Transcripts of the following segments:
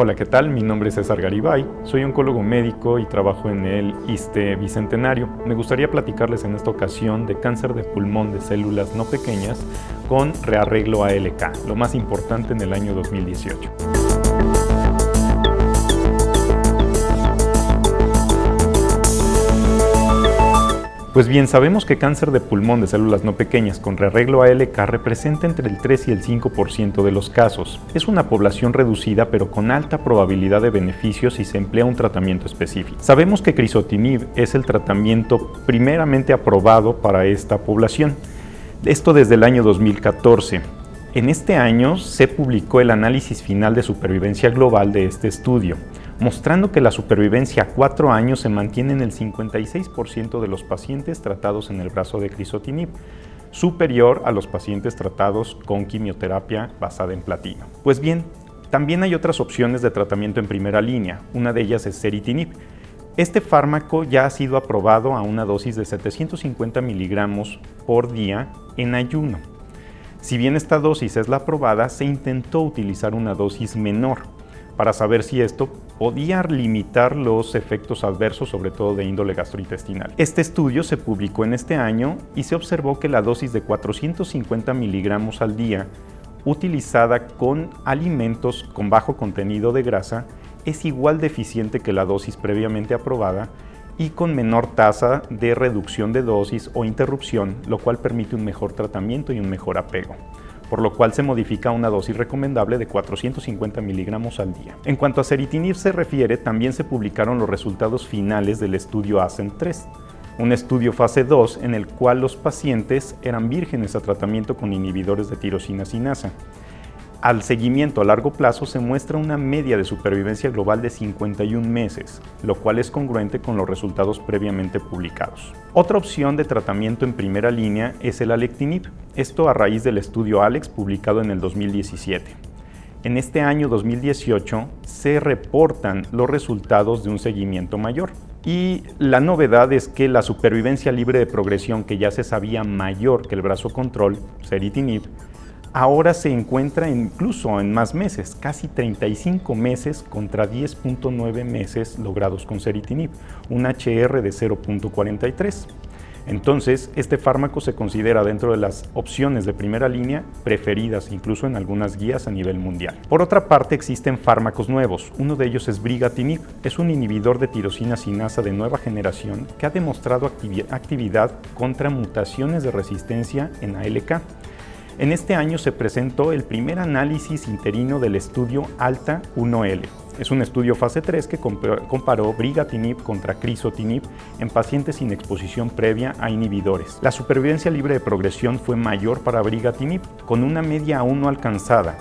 Hola, ¿qué tal? Mi nombre es César Garibay, soy oncólogo médico y trabajo en el ISTE Bicentenario. Me gustaría platicarles en esta ocasión de cáncer de pulmón de células no pequeñas con rearreglo ALK, lo más importante en el año 2018. Pues bien, sabemos que cáncer de pulmón de células no pequeñas con rearreglo ALK representa entre el 3 y el 5% de los casos. Es una población reducida pero con alta probabilidad de beneficios si se emplea un tratamiento específico. Sabemos que crisotinib es el tratamiento primeramente aprobado para esta población. Esto desde el año 2014. En este año se publicó el análisis final de supervivencia global de este estudio mostrando que la supervivencia a cuatro años se mantiene en el 56% de los pacientes tratados en el brazo de crisotinib, superior a los pacientes tratados con quimioterapia basada en platino. Pues bien, también hay otras opciones de tratamiento en primera línea, una de ellas es ceritinib. Este fármaco ya ha sido aprobado a una dosis de 750 miligramos por día en ayuno. Si bien esta dosis es la aprobada, se intentó utilizar una dosis menor, para saber si esto podía limitar los efectos adversos, sobre todo de índole gastrointestinal. Este estudio se publicó en este año y se observó que la dosis de 450 miligramos al día utilizada con alimentos con bajo contenido de grasa es igual de eficiente que la dosis previamente aprobada y con menor tasa de reducción de dosis o interrupción, lo cual permite un mejor tratamiento y un mejor apego por lo cual se modifica una dosis recomendable de 450 miligramos al día. En cuanto a ceritinib se refiere, también se publicaron los resultados finales del estudio ASCENT 3, un estudio fase 2 en el cual los pacientes eran vírgenes a tratamiento con inhibidores de tirosina sinasa. Al seguimiento a largo plazo se muestra una media de supervivencia global de 51 meses, lo cual es congruente con los resultados previamente publicados. Otra opción de tratamiento en primera línea es el alectinib, esto a raíz del estudio ALEX publicado en el 2017. En este año 2018 se reportan los resultados de un seguimiento mayor. Y la novedad es que la supervivencia libre de progresión, que ya se sabía mayor que el brazo control, ceritinib, ahora se encuentra incluso en más meses, casi 35 meses contra 10.9 meses logrados con ceritinib, un HR de 0.43. Entonces, este fármaco se considera dentro de las opciones de primera línea preferidas incluso en algunas guías a nivel mundial. Por otra parte, existen fármacos nuevos. Uno de ellos es brigatinib. Es un inhibidor de tirosina sinasa de nueva generación que ha demostrado actividad contra mutaciones de resistencia en ALK. En este año se presentó el primer análisis interino del estudio ALTA 1L. Es un estudio fase 3 que comparó brigatinib contra crisotinib en pacientes sin exposición previa a inhibidores. La supervivencia libre de progresión fue mayor para brigatinib, con una media aún no alcanzada,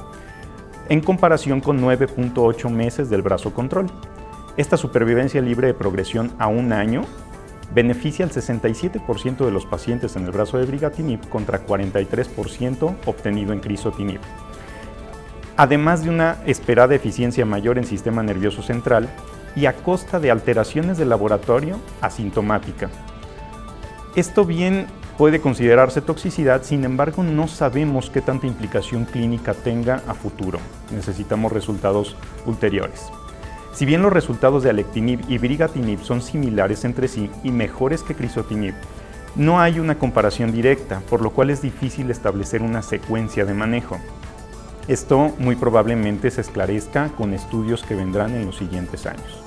en comparación con 9.8 meses del brazo control. Esta supervivencia libre de progresión a un año beneficia al 67% de los pacientes en el brazo de brigatinib contra 43% obtenido en crisotinib. Además de una esperada eficiencia mayor en sistema nervioso central y a costa de alteraciones del laboratorio asintomática. Esto bien puede considerarse toxicidad, sin embargo no sabemos qué tanta implicación clínica tenga a futuro. Necesitamos resultados ulteriores. Si bien los resultados de alectinib y brigatinib son similares entre sí y mejores que crisotinib, no hay una comparación directa, por lo cual es difícil establecer una secuencia de manejo. Esto muy probablemente se esclarezca con estudios que vendrán en los siguientes años.